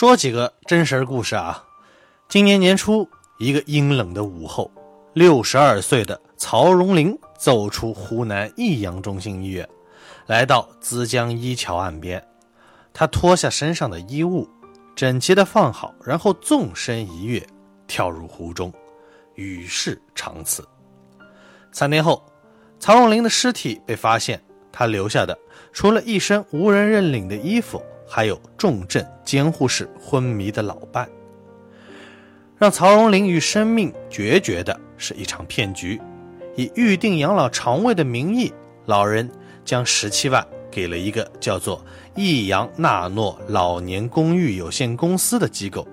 说几个真实故事啊。今年年初，一个阴冷的午后，六十二岁的曹荣林走出湖南益阳中心医院，来到资江一桥岸边。他脱下身上的衣物，整齐地放好，然后纵身一跃，跳入湖中，与世长辞。三天后，曹荣林的尸体被发现，他留下的除了一身无人认领的衣服。还有重症监护室昏迷的老伴，让曹荣林与生命决绝的是一场骗局。以预定养老床位的名义，老人将十七万给了一个叫做益阳纳诺老年公寓有限公司的机构。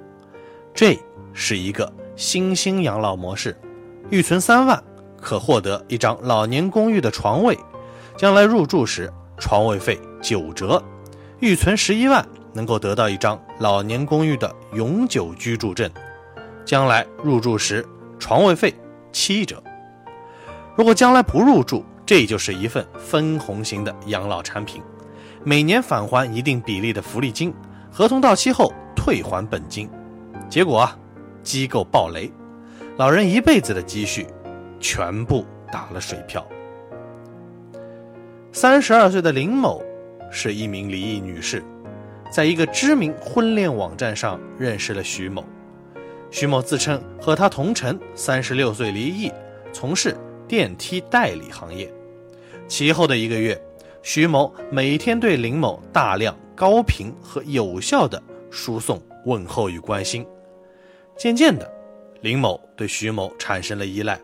这是一个新兴养老模式，预存三万可获得一张老年公寓的床位，将来入住时床位费九折。预存十一万，能够得到一张老年公寓的永久居住证，将来入住时床位费七折。如果将来不入住，这就是一份分红型的养老产品，每年返还一定比例的福利金，合同到期后退还本金。结果啊，机构暴雷，老人一辈子的积蓄全部打了水漂。三十二岁的林某。是一名离异女士，在一个知名婚恋网站上认识了徐某。徐某自称和他同城，三十六岁离异，从事电梯代理行业。其后的一个月，徐某每天对林某大量、高频和有效的输送问候与关心。渐渐的，林某对徐某产生了依赖。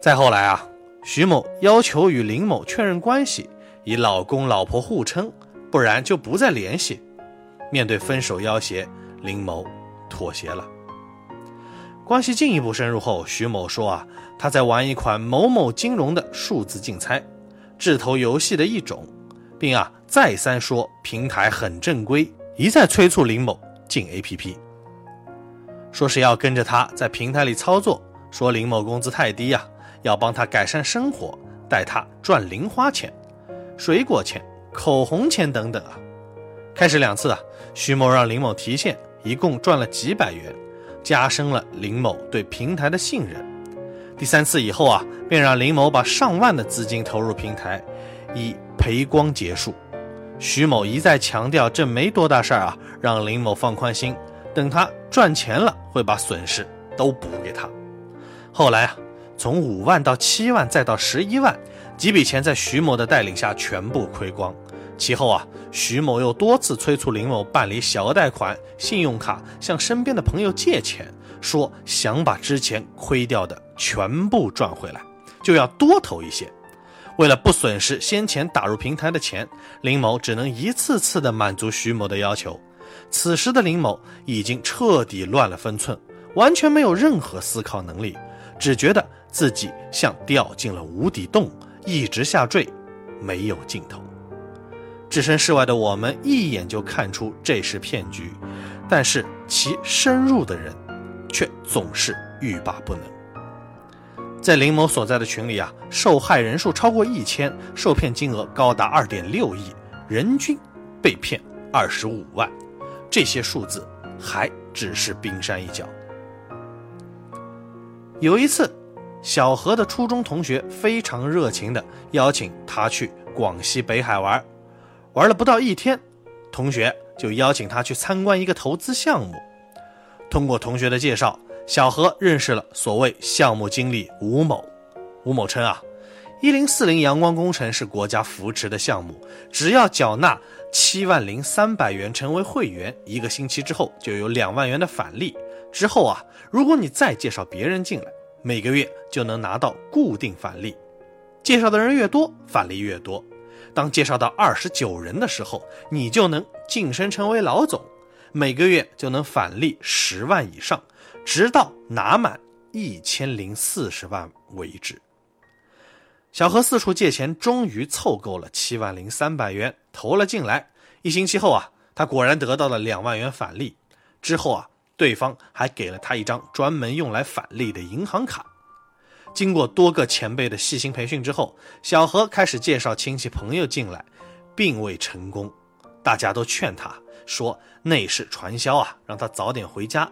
再后来啊，徐某要求与林某确认关系。以老公老婆互称，不然就不再联系。面对分手要挟，林某妥协了。关系进一步深入后，徐某说：“啊，他在玩一款某某金融的数字竞猜，智投游戏的一种，并啊再三说平台很正规，一再催促林某进 APP，说是要跟着他在平台里操作，说林某工资太低呀，要帮他改善生活，带他赚零花钱。”水果钱、口红钱等等啊，开始两次啊，徐某让林某提现，一共赚了几百元，加深了林某对平台的信任。第三次以后啊，便让林某把上万的资金投入平台，以赔光结束。徐某一再强调这没多大事儿啊，让林某放宽心，等他赚钱了会把损失都补给他。后来啊，从五万到七万再到十一万。几笔钱在徐某的带领下全部亏光，其后啊，徐某又多次催促林某办理小额贷款、信用卡，向身边的朋友借钱，说想把之前亏掉的全部赚回来，就要多投一些。为了不损失先前打入平台的钱，林某只能一次次的满足徐某的要求。此时的林某已经彻底乱了分寸，完全没有任何思考能力，只觉得自己像掉进了无底洞。一直下坠，没有尽头。置身事外的我们一眼就看出这是骗局，但是其深入的人，却总是欲罢不能。在林某所在的群里啊，受害人数超过一千，受骗金额高达二点六亿，人均被骗二十五万。这些数字还只是冰山一角。有一次。小何的初中同学非常热情地邀请他去广西北海玩，玩了不到一天，同学就邀请他去参观一个投资项目。通过同学的介绍，小何认识了所谓项目经理吴某。吴某称啊，一零四零阳光工程是国家扶持的项目，只要缴纳七万零三百元成为会员，一个星期之后就有两万元的返利。之后啊，如果你再介绍别人进来。每个月就能拿到固定返利，介绍的人越多，返利越多。当介绍到二十九人的时候，你就能晋升成为老总，每个月就能返利十万以上，直到拿满一千零四十万为止。小何四处借钱，终于凑够了七万零三百元，投了进来。一星期后啊，他果然得到了两万元返利。之后啊。对方还给了他一张专门用来返利的银行卡。经过多个前辈的细心培训之后，小何开始介绍亲戚朋友进来，并未成功。大家都劝他说那是传销啊，让他早点回家。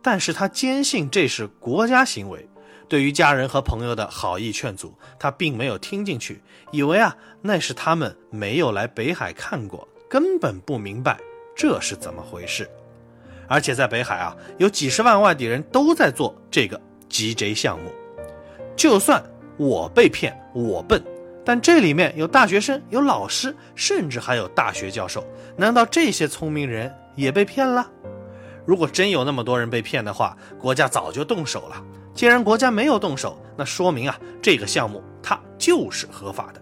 但是他坚信这是国家行为，对于家人和朋友的好意劝阻，他并没有听进去，以为啊那是他们没有来北海看过，根本不明白这是怎么回事。而且在北海啊，有几十万外地人都在做这个 GJ 项目。就算我被骗，我笨，但这里面有大学生，有老师，甚至还有大学教授，难道这些聪明人也被骗了？如果真有那么多人被骗的话，国家早就动手了。既然国家没有动手，那说明啊，这个项目它就是合法的。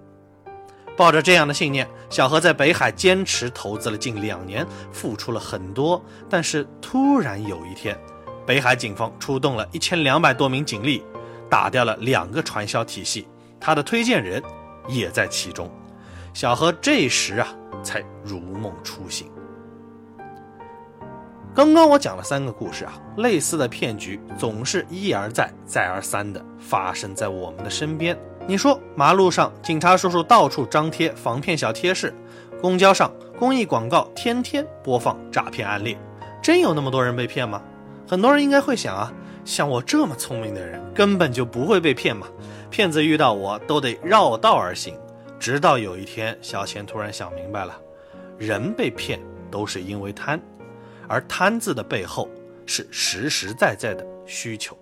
抱着这样的信念，小何在北海坚持投资了近两年，付出了很多。但是突然有一天，北海警方出动了一千两百多名警力，打掉了两个传销体系，他的推荐人也在其中。小何这时啊，才如梦初醒。刚刚我讲了三个故事啊，类似的骗局总是一而再、再而三的发生在我们的身边。你说马路上警察叔叔到处张贴防骗小贴士，公交上公益广告天天播放诈骗案例，真有那么多人被骗吗？很多人应该会想啊，像我这么聪明的人根本就不会被骗嘛，骗子遇到我都得绕道而行。直到有一天，小钱突然想明白了，人被骗都是因为贪。而贪字的背后是实实在在的需求。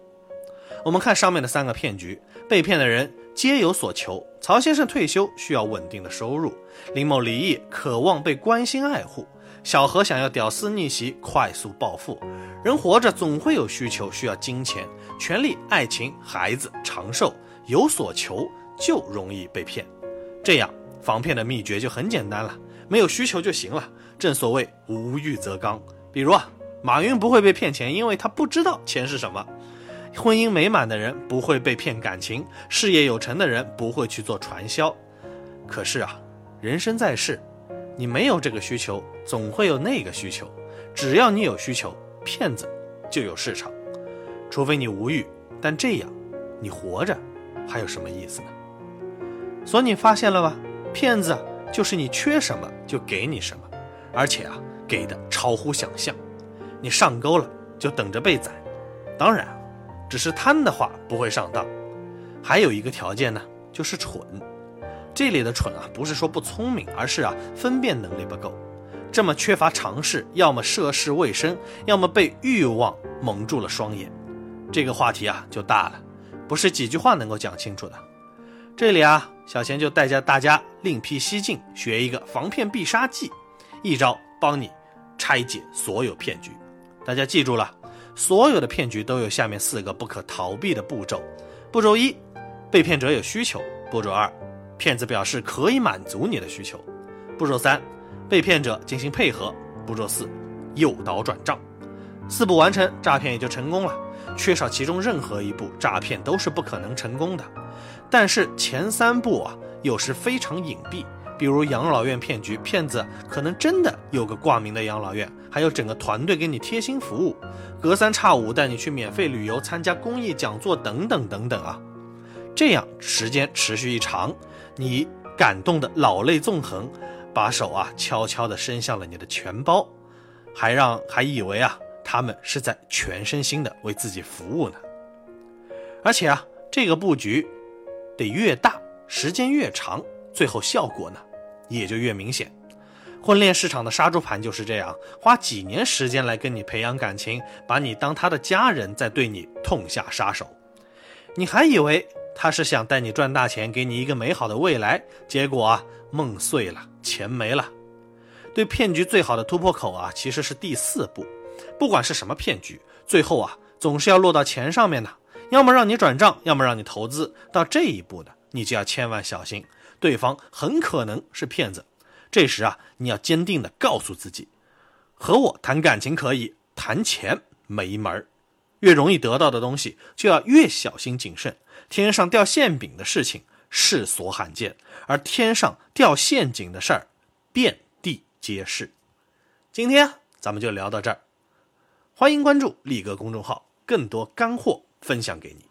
我们看上面的三个骗局，被骗的人皆有所求。曹先生退休需要稳定的收入，林某离异渴望被关心爱护，小何想要屌丝逆袭快速暴富。人活着总会有需求，需要金钱、权利、爱情、孩子、长寿，有所求就容易被骗。这样防骗的秘诀就很简单了，没有需求就行了。正所谓无欲则刚。比如啊，马云不会被骗钱，因为他不知道钱是什么；婚姻美满的人不会被骗感情，事业有成的人不会去做传销。可是啊，人生在世，你没有这个需求，总会有那个需求。只要你有需求，骗子就有市场。除非你无欲，但这样，你活着还有什么意思呢？所以你发现了吧？骗子就是你缺什么就给你什么，而且啊。给的超乎想象，你上钩了就等着被宰。当然，只是贪的话不会上当。还有一个条件呢，就是蠢。这里的蠢啊，不是说不聪明，而是啊分辨能力不够。这么缺乏常识，要么涉世未深，要么被欲望蒙住了双眼。这个话题啊就大了，不是几句话能够讲清楚的。这里啊，小贤就带着大家另辟蹊径，学一个防骗必杀技，一招帮你。拆解所有骗局，大家记住了，所有的骗局都有下面四个不可逃避的步骤。步骤一，被骗者有需求；步骤二，骗子表示可以满足你的需求；步骤三，被骗者进行配合；步骤四，诱导转账。四步完成，诈骗也就成功了。缺少其中任何一步，诈骗都是不可能成功的。但是前三步啊，有时非常隐蔽。比如养老院骗局，骗子可能真的有个挂名的养老院，还有整个团队给你贴心服务，隔三差五带你去免费旅游、参加公益讲座等等等等啊。这样时间持续一长，你感动的老泪纵横，把手啊悄悄地伸向了你的钱包，还让还以为啊他们是在全身心的为自己服务呢。而且啊这个布局得越大，时间越长，最后效果呢？也就越明显，婚恋市场的杀猪盘就是这样，花几年时间来跟你培养感情，把你当他的家人，再对你痛下杀手。你还以为他是想带你赚大钱，给你一个美好的未来，结果啊，梦碎了，钱没了。对骗局最好的突破口啊，其实是第四步。不管是什么骗局，最后啊，总是要落到钱上面的，要么让你转账，要么让你投资。到这一步呢，你就要千万小心。对方很可能是骗子，这时啊，你要坚定的告诉自己，和我谈感情可以，谈钱没门儿。越容易得到的东西，就要越小心谨慎。天上掉馅饼的事情世所罕见，而天上掉陷阱的事儿遍地皆是。今天咱们就聊到这儿，欢迎关注力哥公众号，更多干货分享给你。